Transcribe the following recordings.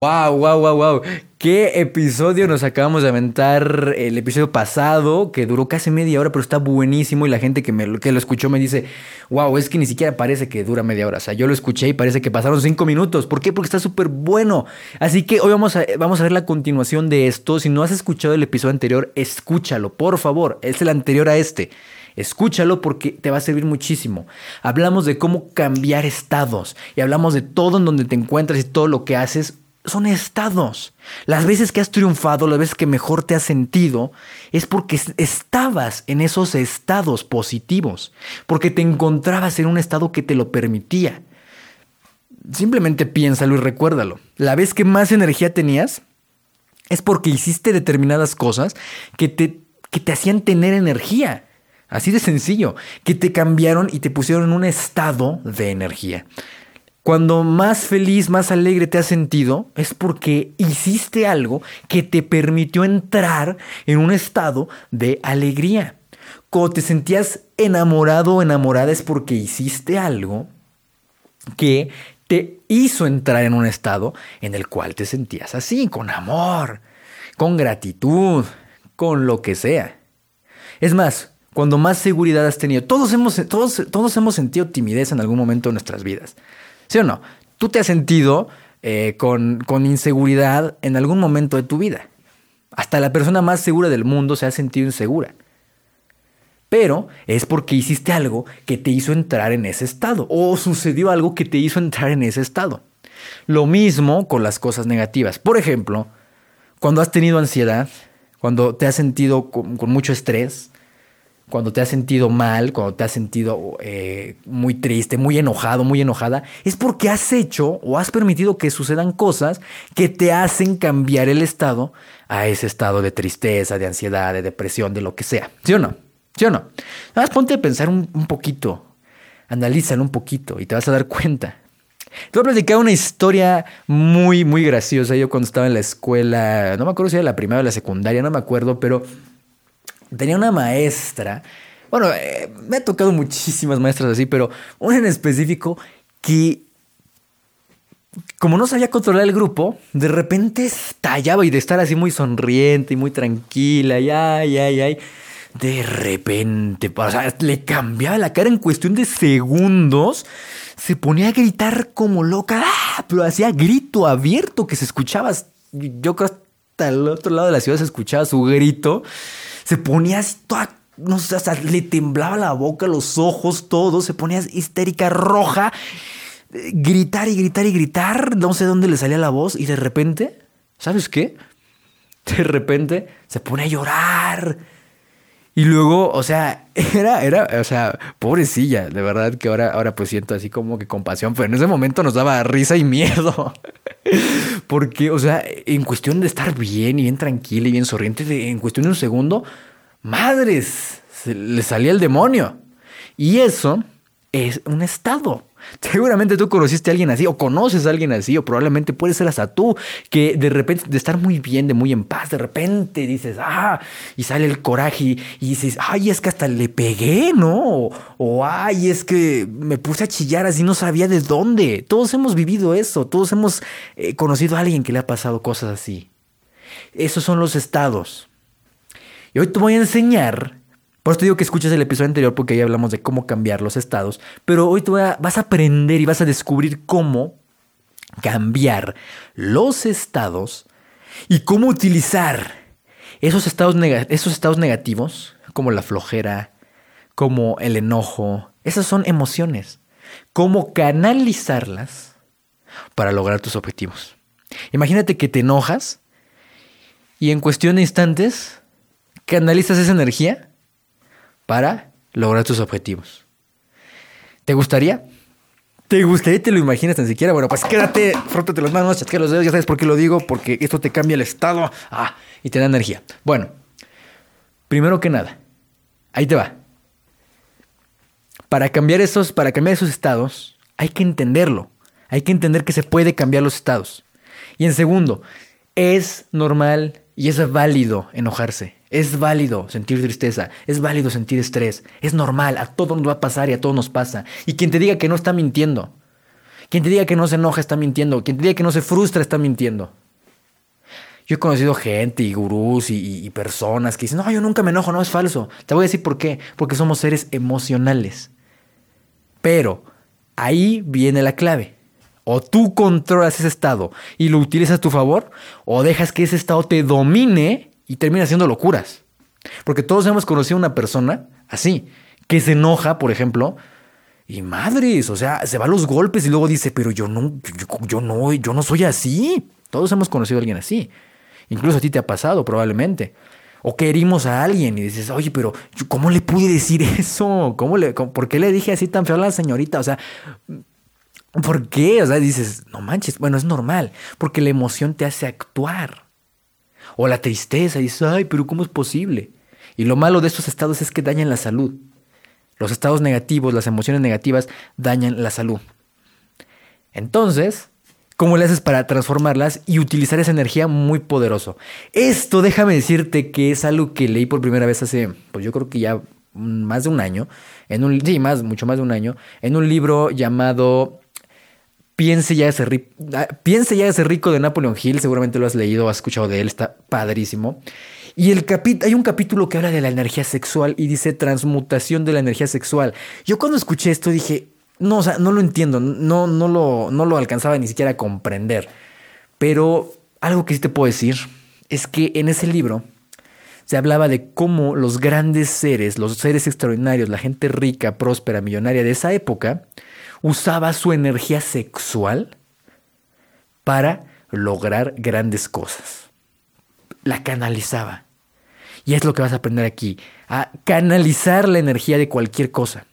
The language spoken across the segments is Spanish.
Wow, wow, wow, wow. ¿Qué episodio nos acabamos de aventar? El episodio pasado, que duró casi media hora, pero está buenísimo. Y la gente que, me, que lo escuchó me dice, wow, es que ni siquiera parece que dura media hora. O sea, yo lo escuché y parece que pasaron cinco minutos. ¿Por qué? Porque está súper bueno. Así que hoy vamos a, vamos a ver la continuación de esto. Si no has escuchado el episodio anterior, escúchalo, por favor. Es el anterior a este. Escúchalo porque te va a servir muchísimo. Hablamos de cómo cambiar estados y hablamos de todo en donde te encuentras y todo lo que haces son estados. Las veces que has triunfado, las veces que mejor te has sentido, es porque estabas en esos estados positivos, porque te encontrabas en un estado que te lo permitía. Simplemente piénsalo y recuérdalo. La vez que más energía tenías es porque hiciste determinadas cosas que te, que te hacían tener energía. Así de sencillo, que te cambiaron y te pusieron en un estado de energía. Cuando más feliz, más alegre te has sentido, es porque hiciste algo que te permitió entrar en un estado de alegría. Cuando te sentías enamorado o enamorada es porque hiciste algo que te hizo entrar en un estado en el cual te sentías así, con amor, con gratitud, con lo que sea. Es más, cuando más seguridad has tenido, todos hemos, todos, todos hemos sentido timidez en algún momento de nuestras vidas. ¿Sí o no? Tú te has sentido eh, con, con inseguridad en algún momento de tu vida. Hasta la persona más segura del mundo se ha sentido insegura. Pero es porque hiciste algo que te hizo entrar en ese estado o sucedió algo que te hizo entrar en ese estado. Lo mismo con las cosas negativas. Por ejemplo, cuando has tenido ansiedad, cuando te has sentido con, con mucho estrés, cuando te has sentido mal, cuando te has sentido eh, muy triste, muy enojado, muy enojada, es porque has hecho o has permitido que sucedan cosas que te hacen cambiar el estado a ese estado de tristeza, de ansiedad, de depresión, de lo que sea. ¿Sí o no? ¿Sí o no? Nada más ponte a pensar un, poquito, analízalo un poquito y te vas a dar cuenta. Te voy a platicar una historia muy, muy graciosa. Yo cuando estaba en la escuela, no me acuerdo si era la primaria o la secundaria, no me acuerdo, pero tenía una maestra, bueno, eh, me ha tocado muchísimas maestras así, pero una en específico que, como no sabía controlar el grupo, de repente estallaba y de estar así muy sonriente y muy tranquila, y ay, ay, ay. De repente, o sea, le cambiaba la cara en cuestión de segundos. Se ponía a gritar como loca, ¡ah! pero hacía grito abierto que se escuchaba. Yo creo hasta el otro lado de la ciudad se escuchaba su grito. Se ponía así toda, no sé, hasta le temblaba la boca, los ojos, todo, se ponía histérica, roja, gritar y gritar y gritar, no sé dónde le salía la voz. Y de repente, ¿sabes qué? De repente se pone a llorar. Y luego, o sea, era, era, o sea, pobrecilla, de verdad que ahora, ahora pues siento así como que compasión, pero en ese momento nos daba risa y miedo. Porque, o sea, en cuestión de estar bien y bien tranquila y bien sonriente, en cuestión de un segundo, madres, le salía el demonio. Y eso es un estado. Seguramente tú conociste a alguien así, o conoces a alguien así, o probablemente puede ser hasta tú, que de repente, de estar muy bien, de muy en paz, de repente dices, ah, y sale el coraje y, dices, ay, es que hasta le pegué, ¿no? O, ay, es que me puse a chillar así, no sabía de dónde. Todos hemos vivido eso, todos hemos eh, conocido a alguien que le ha pasado cosas así. Esos son los estados. Y hoy te voy a enseñar por eso te digo que escuches el episodio anterior porque ahí hablamos de cómo cambiar los estados. Pero hoy tú vas a aprender y vas a descubrir cómo cambiar los estados y cómo utilizar esos estados, esos estados negativos, como la flojera, como el enojo. Esas son emociones. Cómo canalizarlas para lograr tus objetivos. Imagínate que te enojas y en cuestión de instantes canalizas esa energía para lograr tus objetivos. ¿Te gustaría? ¿Te gustaría? ¿Te lo imaginas tan siquiera? Bueno, pues quédate, frótate las manos, chasquea los dedos, ya sabes por qué lo digo, porque esto te cambia el estado ah, y te da energía. Bueno, primero que nada, ahí te va. Para cambiar esos, para cambiar esos estados, hay que entenderlo. Hay que entender que se puede cambiar los estados. Y en segundo, es normal y es válido enojarse. Es válido sentir tristeza, es válido sentir estrés, es normal, a todos nos va a pasar y a todos nos pasa. Y quien te diga que no está mintiendo. Quien te diga que no se enoja está mintiendo. Quien te diga que no se frustra está mintiendo. Yo he conocido gente y gurús y, personas que dicen, no, yo nunca me enojo, no es falso. Te voy a decir por qué. Porque somos seres emocionales. Pero ahí viene la clave. O tú controlas ese estado y lo utilizas a tu favor, o dejas que ese estado te domine y termina haciendo locuras. Porque todos hemos conocido a una persona así, que se enoja, por ejemplo, y madres, o sea, se va a los golpes y luego dice, pero yo no, yo, no, yo no soy así. Todos hemos conocido a alguien así. Incluso a ti te ha pasado, probablemente. O que herimos a alguien y dices, oye, pero ¿cómo le pude decir eso? ¿Cómo le, ¿Por qué le dije así tan feo a la señorita? O sea, ¿por qué? O sea, dices, no manches, bueno, es normal, porque la emoción te hace actuar. O la tristeza, y dices, ay, pero ¿cómo es posible? Y lo malo de estos estados es que dañan la salud. Los estados negativos, las emociones negativas, dañan la salud. Entonces, ¿cómo le haces para transformarlas y utilizar esa energía muy poderoso? Esto, déjame decirte que es algo que leí por primera vez hace, pues yo creo que ya más de un año, en un, sí, más, mucho más de un año, en un libro llamado Piense ya, ese rico, ah, ya ese rico de Napoleon Hill, seguramente lo has leído, has escuchado de él, está padrísimo. Y el hay un capítulo que habla de la energía sexual y dice transmutación de la energía sexual. Yo cuando escuché esto dije, no, o sea, no lo entiendo, no, no, lo, no lo alcanzaba ni siquiera a comprender. Pero algo que sí te puedo decir es que en ese libro se hablaba de cómo los grandes seres, los seres extraordinarios, la gente rica, próspera, millonaria de esa época, usaba su energía sexual para lograr grandes cosas. La canalizaba. Y es lo que vas a aprender aquí, a canalizar la energía de cualquier cosa.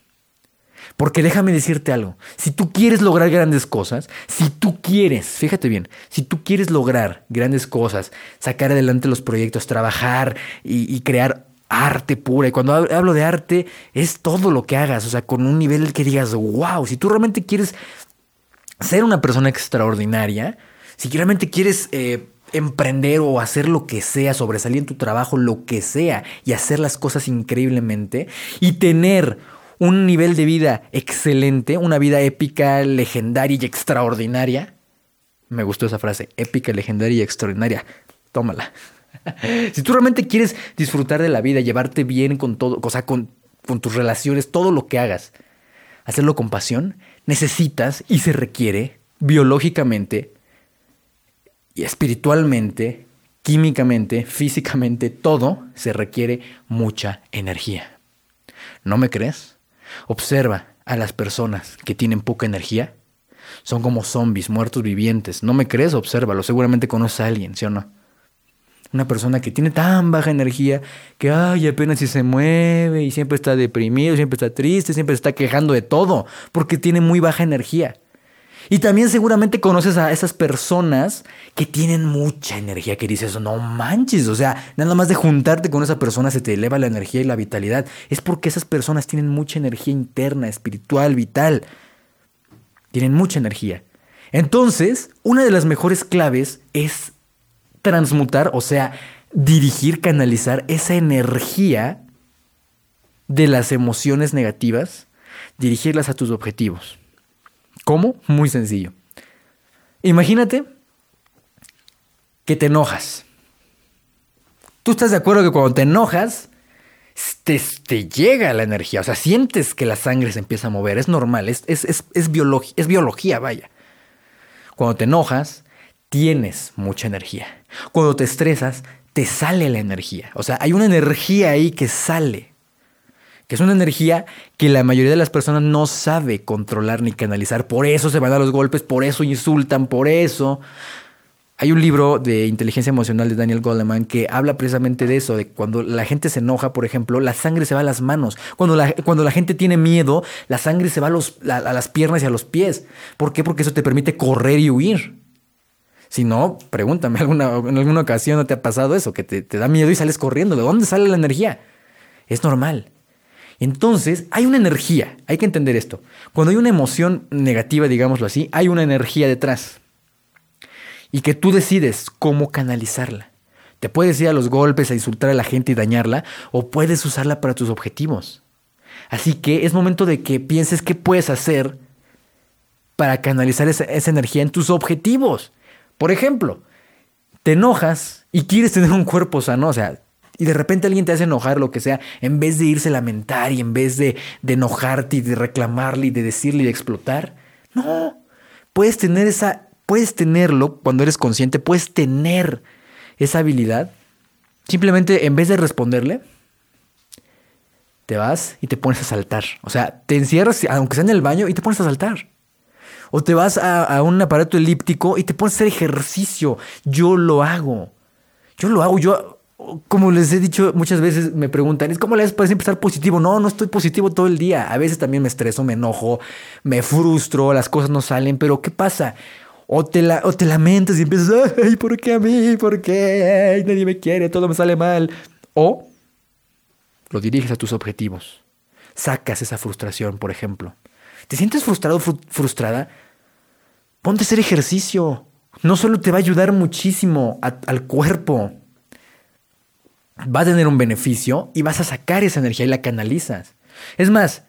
Porque déjame decirte algo, si tú quieres lograr grandes cosas, si tú quieres, fíjate bien, si tú quieres lograr grandes cosas, sacar adelante los proyectos, trabajar y, crear arte pura, y cuando hablo de arte es todo lo que hagas, o sea, con un nivel que digas, wow, si tú realmente quieres ser una persona extraordinaria, si realmente quieres... Eh, emprender o hacer lo que sea, sobresalir en tu trabajo, lo que sea, y hacer las cosas increíblemente, y tener un nivel de vida excelente, una vida épica, legendaria y extraordinaria. Me gustó esa frase, épica, legendaria y extraordinaria. Tómala. si tú realmente quieres disfrutar de la vida, llevarte bien con todo, o sea, con, tus relaciones, todo lo que hagas, hacerlo con pasión, necesitas y se requiere biológicamente y espiritualmente, químicamente, físicamente, todo se requiere mucha energía. ¿No me crees? Observa a las personas que tienen poca energía. Son como zombies, muertos vivientes. ¿No me crees? Obsérvalo. Seguramente conoces a alguien, ¿sí o no? Una persona que tiene tan baja energía que, ay, apenas si se mueve y siempre está deprimido, siempre está triste, siempre se está quejando de todo, porque tiene muy baja energía. Y también seguramente conoces a esas personas que tienen mucha energía, que dices, no manches, o sea, nada más de juntarte con esa persona se te eleva la energía y la vitalidad. Es porque esas personas tienen mucha energía interna, espiritual, vital. Tienen mucha energía. Entonces, una de las mejores claves es transmutar, o sea, dirigir, canalizar esa energía de las emociones negativas, dirigirlas a tus objetivos. ¿Cómo? Muy sencillo. Imagínate que te enojas. Tú estás de acuerdo que cuando te enojas, te, llega la energía, o sea, sientes que la sangre se empieza a mover, es normal, es, es, es, es biología, vaya. Cuando te enojas, tienes mucha energía. Cuando te estresas, te sale la energía. O sea, hay una energía ahí que sale que es una energía que la mayoría de las personas no sabe controlar ni canalizar. Por eso se van a los golpes, por eso insultan, por eso. Hay un libro de inteligencia emocional de Daniel Goleman que habla precisamente de eso, de cuando la gente se enoja, por ejemplo, la sangre se va a las manos. Cuando la, cuando la gente tiene miedo, la sangre se va a, los, a, las piernas y a los pies. ¿Por qué? Porque eso te permite correr y huir. Si no, pregúntame, ¿alguna, ¿en alguna ocasión no te ha pasado eso? Que te, da miedo y sales corriendo. ¿De dónde sale la energía? Es normal. Entonces, hay una energía, hay que entender esto. Cuando hay una emoción negativa, digámoslo así, hay una energía detrás. Y que tú decides cómo canalizarla. Te puedes ir a los golpes, a insultar a la gente y dañarla, o puedes usarla para tus objetivos. Así que es momento de que pienses qué puedes hacer para canalizar esa energía en tus objetivos. Por ejemplo, te enojas y quieres tener un cuerpo sano, o sea, y de repente alguien te hace enojar, lo que sea, en vez de irse a lamentar y en vez de, de enojarte y de reclamarle y de decirle y de explotar, no, puedes tener esa, puedes tenerlo cuando eres consciente, puedes tener esa habilidad. Simplemente en vez de responderle, te vas y te pones a saltar. O sea, te encierras, aunque sea en el baño, y te pones a saltar. O te vas a, un aparato elíptico y te pones a hacer ejercicio. Yo lo hago. Yo lo hago. Yo, como les he dicho muchas veces, me preguntan, ¿es cómo le haces para siempre estar positivo? No, no estoy positivo todo el día. A veces también me estreso, me enojo, me frustro, las cosas no salen. Pero ¿qué pasa? O te, la, o te lamentas y empiezas, ay, ¿por qué a mí? ¿Por qué? Nadie me quiere, todo me sale mal. O lo diriges a tus objetivos. Sacas esa frustración, por ejemplo. ¿Te sientes frustrado, fru frustrada? Ponte a hacer ejercicio. No solo te va a ayudar muchísimo al cuerpo, va a tener un beneficio y vas a sacar esa energía y la canalizas. Es más,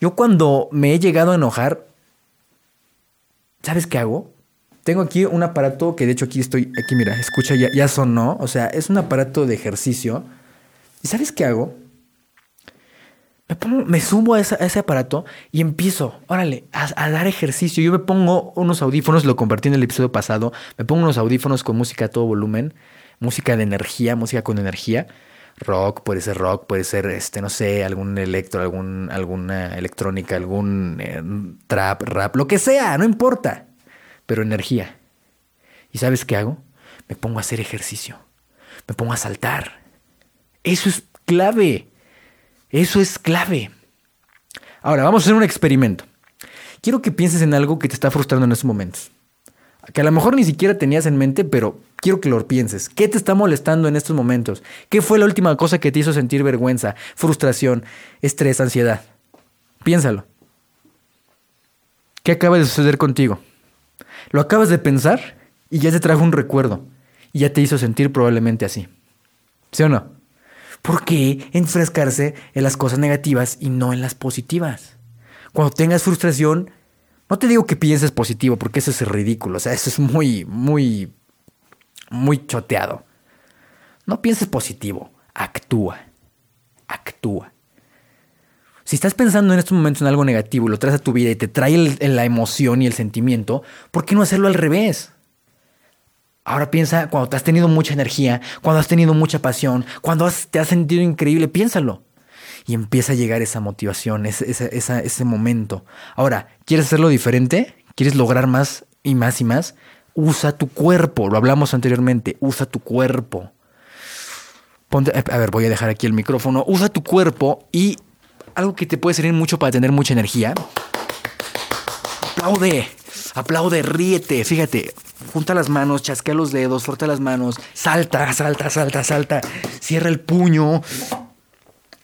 yo cuando me he llegado a enojar, ¿sabes qué hago? Tengo aquí un aparato que de hecho aquí estoy, aquí mira, escucha, ya, ya sonó, o sea, es un aparato de ejercicio. ¿Y sabes qué hago? Me, pongo, me subo a, ese aparato y empiezo, órale, a, a, dar ejercicio. Yo me pongo unos audífonos, lo compartí en el episodio pasado, me pongo unos audífonos con música a todo volumen, música de energía, música con energía. Rock, puede ser rock, puede ser, este, no sé, algún electro, algún, alguna electrónica, algún eh, trap, rap, lo que sea, no importa pero energía. ¿Y sabes qué hago? Me pongo a hacer ejercicio. Me pongo a saltar. Eso es clave. Eso es clave. Ahora, vamos a hacer un experimento. Quiero que pienses en algo que te está frustrando en estos momentos. Que a lo mejor ni siquiera tenías en mente, pero quiero que lo pienses. ¿Qué te está molestando en estos momentos? ¿Qué fue la última cosa que te hizo sentir vergüenza, frustración, estrés, ansiedad? Piénsalo. ¿Qué acaba de suceder contigo? Lo acabas de pensar y ya te trajo un recuerdo y ya te hizo sentir probablemente así. ¿Sí o no? ¿Por qué enfrescarse en las cosas negativas y no en las positivas? Cuando tengas frustración, no te digo que pienses positivo, porque eso es ridículo, o sea, eso es muy, muy, muy choteado. No pienses positivo, actúa, actúa. Si estás pensando en estos momentos en algo negativo lo traes a tu vida y te trae la emoción y el sentimiento, ¿por qué no hacerlo al revés? Ahora piensa cuando te has tenido mucha energía, cuando has tenido mucha pasión, cuando has, te has sentido increíble, piénsalo. Y empieza a llegar esa motivación, ese, ese, ese, momento. Ahora, ¿quieres hacerlo diferente? ¿Quieres lograr más y más y más? Usa tu cuerpo, lo hablamos anteriormente, usa tu cuerpo. Ponte, a ver, voy a dejar aquí el micrófono. Usa tu cuerpo y algo que te puede servir mucho para tener mucha energía. Aplaude, aplaude, ríete, fíjate, junta las manos, chasquea los dedos, frota las manos, salta, salta, salta, salta, cierra el puño,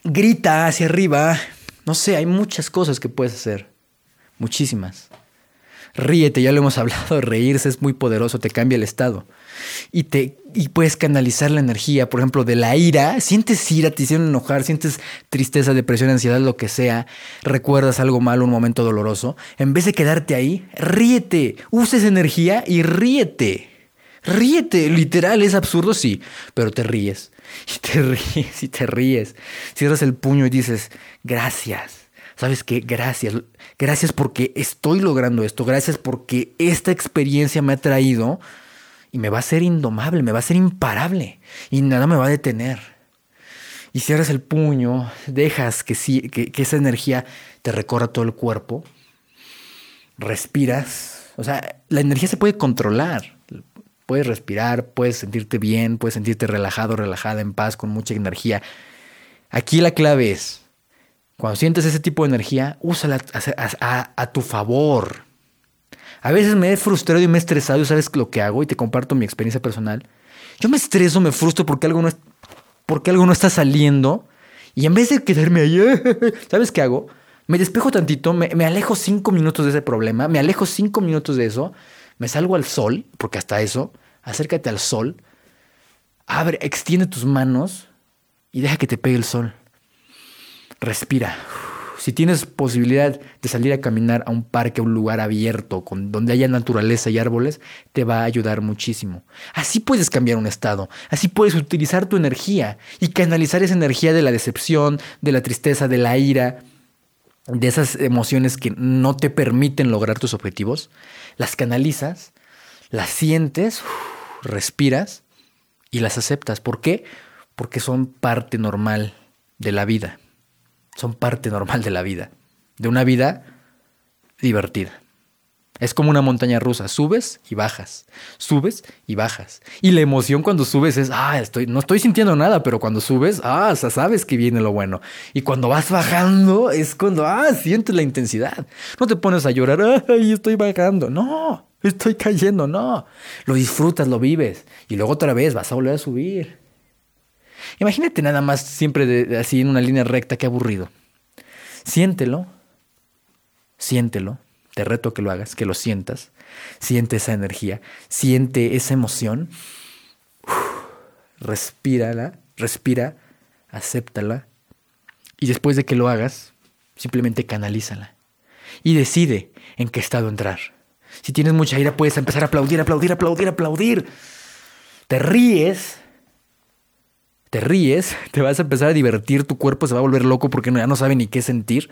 grita hacia arriba. No sé, hay muchas cosas que puedes hacer, muchísimas. Ríete, ya lo hemos hablado, reírse es muy poderoso, te cambia el estado y, te, y puedes canalizar la energía, por ejemplo, de la ira. Sientes ira, te hicieron enojar, sientes tristeza, depresión, ansiedad, lo que sea. Recuerdas algo malo, un momento doloroso. En vez de quedarte ahí, ríete. Usa esa energía y ríete. Ríete, literal, es absurdo, sí, pero te ríes. Y te ríes y te ríes. Cierras el puño y dices, gracias. ¿Sabes qué? Gracias. Gracias porque estoy logrando esto. Gracias porque esta experiencia me ha traído y me va a ser indomable, me va a ser imparable y nada me va a detener. Y cierras el puño, dejas que, que, que esa energía te recorra todo el cuerpo, respiras, o sea, la energía se puede controlar. Puedes respirar, puedes sentirte bien, puedes sentirte relajado, relajada, en paz, con mucha energía. Aquí la clave es, cuando sientes ese tipo de energía, úsala a tu favor. A veces me he frustrado y me he estresado y sabes lo que hago y te comparto mi experiencia personal. Yo me estreso, me frustro porque algo no, es, porque algo no está saliendo y en vez de quedarme ahí, ¿sabes qué hago? Me despejo tantito, me, me, alejo cinco minutos de ese problema, me alejo cinco minutos de eso, me salgo al sol, porque hasta eso, acércate al sol, abre, extiende tus manos y deja que te pegue el sol. Respira, si tienes posibilidad de salir a caminar a un parque, a un lugar abierto, con, donde haya naturaleza y árboles, te va a ayudar muchísimo. Así puedes cambiar un estado, así puedes utilizar tu energía y canalizar esa energía de la decepción, de la tristeza, de la ira, de esas emociones que no te permiten lograr tus objetivos, las canalizas, las sientes, respiras y las aceptas. ¿Por qué? Porque son parte normal de la vida son parte normal de la vida, de una vida divertida. Es como una montaña rusa, subes y bajas, subes y bajas. Y la emoción cuando subes es, ah, estoy, no estoy sintiendo nada, pero cuando subes, ah, sabes que viene lo bueno. Y cuando vas bajando es cuando, ah, sientes la intensidad. No te pones a llorar, ay, estoy bajando. No, estoy cayendo, no. Lo disfrutas, lo vives. Y luego otra vez vas a volver a subir. Imagínate nada más siempre así en una línea recta, qué aburrido. Siéntelo, siéntelo, te reto que lo hagas, que lo sientas, siente esa energía, siente esa emoción, respírala, respira, acéptala y después de que lo hagas, simplemente canalízala y decide en qué estado entrar. Si tienes mucha ira, puedes empezar a aplaudir, aplaudir, aplaudir, aplaudir. Te ríes te ríes, te vas a empezar a divertir, tu cuerpo se va a volver loco porque ya no sabe ni qué sentir.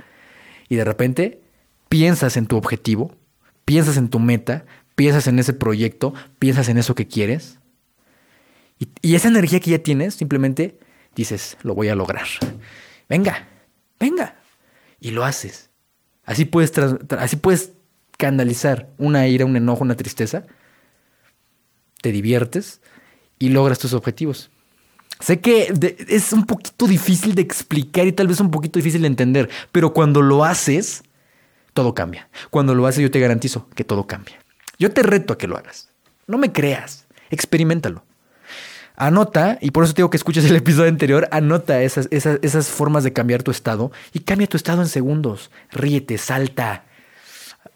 Y de repente piensas en tu objetivo, piensas en tu meta, piensas en ese proyecto, piensas en eso que quieres. Y, esa energía que ya tienes, simplemente dices, lo voy a lograr. Venga, venga. Y lo haces. Así puedes, así puedes canalizar una ira, un enojo, una tristeza. Te diviertes y logras tus objetivos. Sé que es un poquito difícil de explicar y tal vez un poquito difícil de entender, pero cuando lo haces, todo cambia. Cuando lo haces, yo te garantizo que todo cambia. Yo te reto a que lo hagas. No me creas, experimentalo. Anota, y por eso tengo que escuches el episodio anterior, anota esas, esas, esas formas de cambiar tu estado y cambia tu estado en segundos. Ríete, salta.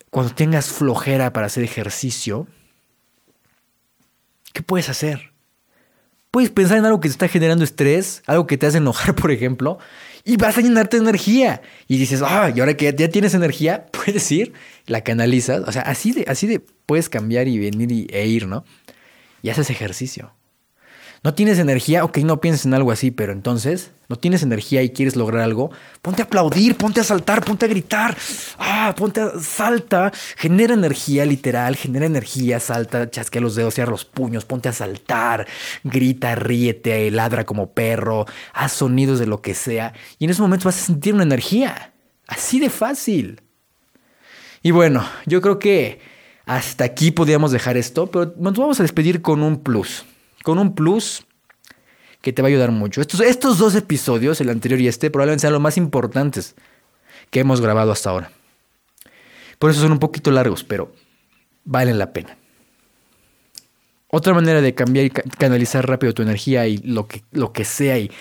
Cuando tengas flojera para hacer ejercicio, ¿qué puedes hacer? Puedes pensar en algo que te está generando estrés, algo que te hace enojar, por ejemplo, y vas a llenarte de energía. Y dices, ah, y ahora que ya tienes energía, puedes ir, la canalizas. O sea, así de, así de puedes cambiar y venir e ir, ¿no? Y haces ejercicio. No tienes energía, ok, no pienses en algo así, pero entonces no tienes energía y quieres lograr algo, ponte a aplaudir, ponte a saltar, ponte a gritar, ah, ponte a salta, genera energía literal, genera energía, salta, chasquea los dedos, cierra los puños, ponte a saltar, grita, ríete, ladra como perro, haz sonidos de lo que sea y en ese momento vas a sentir una energía, así de fácil. Y bueno, yo creo que hasta aquí podríamos dejar esto, pero nos vamos a despedir con un plus con un plus que te va a ayudar mucho. Estos, dos episodios, el anterior y este, probablemente sean los más importantes que hemos grabado hasta ahora. Por eso son un poquito largos, pero valen la pena. Otra manera de cambiar y canalizar rápido tu energía y lo que, lo que sea y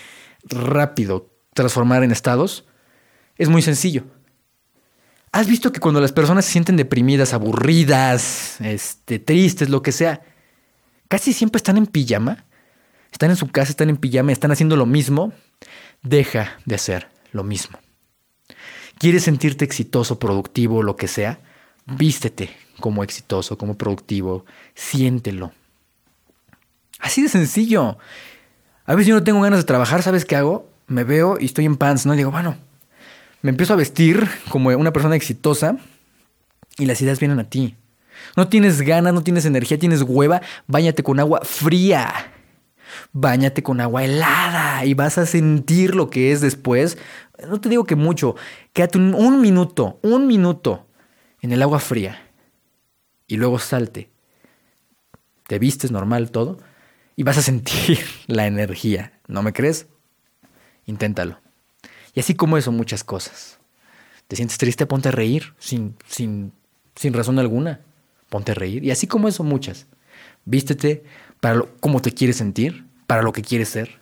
rápido transformar en estados es muy sencillo. ¿Has visto que cuando las personas se sienten deprimidas, aburridas, este, tristes, lo que sea, casi siempre están en pijama, están en su casa, están en pijama, están haciendo lo mismo, deja de hacer lo mismo. ¿Quieres sentirte exitoso, productivo, lo que sea? Vístete como exitoso, como productivo, siéntelo. Así de sencillo. A veces yo no tengo ganas de trabajar, ¿sabes qué hago? Me veo y estoy en pants, ¿no? Y digo, bueno, me empiezo a vestir como una persona exitosa y las ideas vienen a ti. No tienes ganas, no tienes energía, tienes hueva, báñate con agua fría. Báñate con agua helada y vas a sentir lo que es después. No te digo que mucho, quédate un, un minuto, un minuto en el agua fría y luego salte. Te vistes normal todo y vas a sentir la energía. ¿No me crees? Inténtalo. Y así como eso, muchas cosas. ¿Te sientes triste? Ponte a reír sin, sin, sin razón alguna ponte a reír. Y así como eso, muchas. Vístete para lo, cómo te quieres sentir, para lo que quieres ser.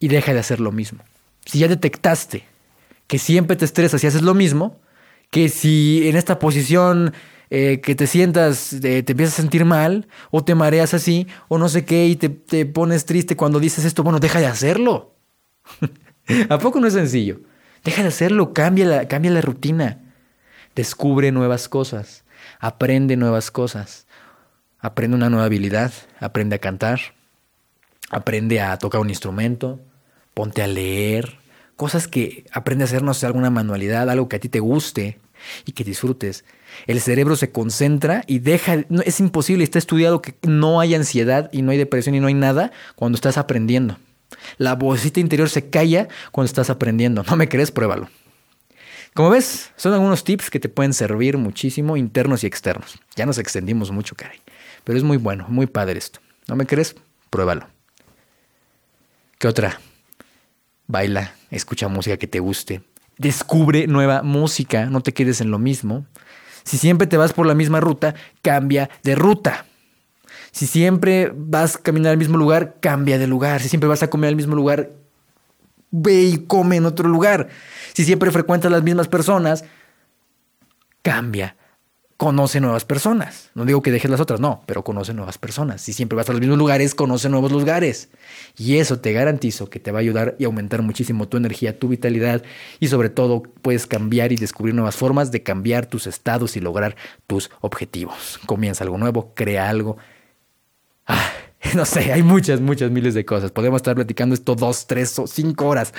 Y deja de hacer lo mismo. Si ya detectaste que siempre te estresas y haces lo mismo, que si en esta posición eh, que te sientas, eh, te empiezas a sentir mal, o te mareas así, o no sé qué, y te, te pones triste cuando dices esto, bueno, deja de hacerlo. ¿A poco no es sencillo? Deja de hacerlo, cambia la, cambia la rutina. Descubre nuevas cosas, aprende nuevas cosas, aprende una nueva habilidad, aprende a cantar, aprende a tocar un instrumento, ponte a leer, cosas que aprende a hacer, no sé, alguna manualidad, algo que a ti te guste y que disfrutes. El cerebro se concentra y deja, es imposible, está estudiado que no hay ansiedad y no hay depresión y no hay nada cuando estás aprendiendo. La vocita interior se calla cuando estás aprendiendo. ¿No me crees? Pruébalo. Como ves, son algunos tips que te pueden servir muchísimo, internos y externos. Ya nos extendimos mucho, caray. Pero es muy bueno, muy padre esto. ¿No me crees? Pruébalo. ¿Qué otra? Baila, escucha música que te guste. Descubre nueva música, no te quedes en lo mismo. Si siempre te vas por la misma ruta, cambia de ruta. Si siempre vas a caminar al mismo lugar, cambia de lugar. Si siempre vas a comer al mismo lugar, ve y come en otro lugar. Si siempre frecuentas las mismas personas, cambia. Conoce nuevas personas. No digo que dejes las otras, no, pero conoce nuevas personas. Si siempre vas a los mismos lugares, conoce nuevos lugares. Y eso te garantizo que te va a ayudar y aumentar muchísimo tu energía, tu vitalidad y sobre todo puedes cambiar y descubrir nuevas formas de cambiar tus estados y lograr tus objetivos. Comienza algo nuevo, crea algo. Ah, no sé, hay muchas, muchas miles de cosas. Podemos estar platicando esto dos, tres o cinco horas.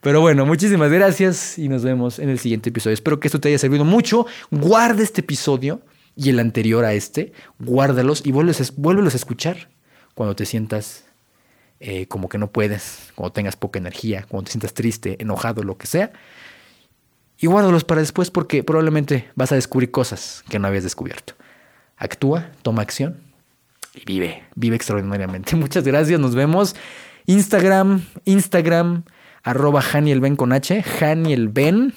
Pero bueno, muchísimas gracias y nos vemos en el siguiente episodio. Espero que esto te haya servido mucho. Guarda este episodio y el anterior a este, guárdalos y vuélvelos a escuchar cuando te sientas eh, como que no puedes, cuando tengas poca energía, cuando te sientas triste, enojado, lo que sea. Y guárdalos para después porque probablemente vas a descubrir cosas que no habías descubierto. Actúa, toma acción vive, vive extraordinariamente. Muchas gracias, nos vemos. Instagram, Instagram, arroba Hanielben con H, Hanielben.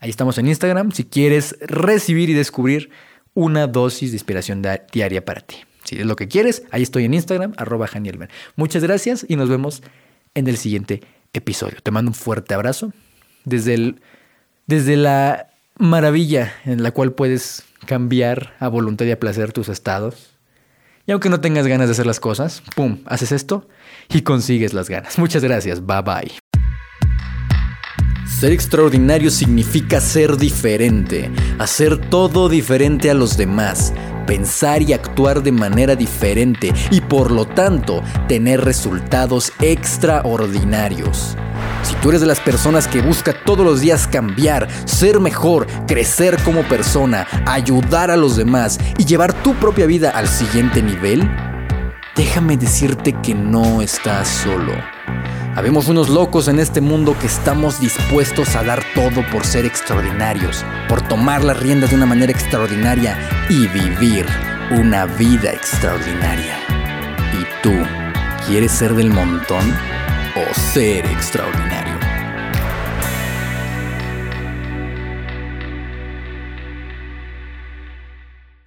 Ahí estamos en Instagram si quieres recibir y descubrir una dosis de inspiración diaria para ti. Si es lo que quieres, ahí estoy en Instagram, arroba Hanielben. Muchas gracias y nos vemos en el siguiente episodio. Te mando un fuerte abrazo desde, el, desde la maravilla en la cual puedes cambiar a voluntad y a placer tus estados y aunque no tengas ganas de hacer las cosas, ¡pum!, haces esto y consigues las ganas. Muchas gracias, bye bye. Ser extraordinario significa ser diferente, hacer todo diferente a los demás, pensar y actuar de manera diferente y por lo tanto tener resultados extraordinarios. Si tú eres de las personas que busca todos los días cambiar, ser mejor, crecer como persona, ayudar a los demás y llevar tu propia vida al siguiente nivel, déjame decirte que no estás solo. Habemos unos locos en este mundo que estamos dispuestos a dar todo por ser extraordinarios, por tomar las riendas de una manera extraordinaria y vivir una vida extraordinaria. ¿Y tú quieres ser del montón? O ser extraordinario.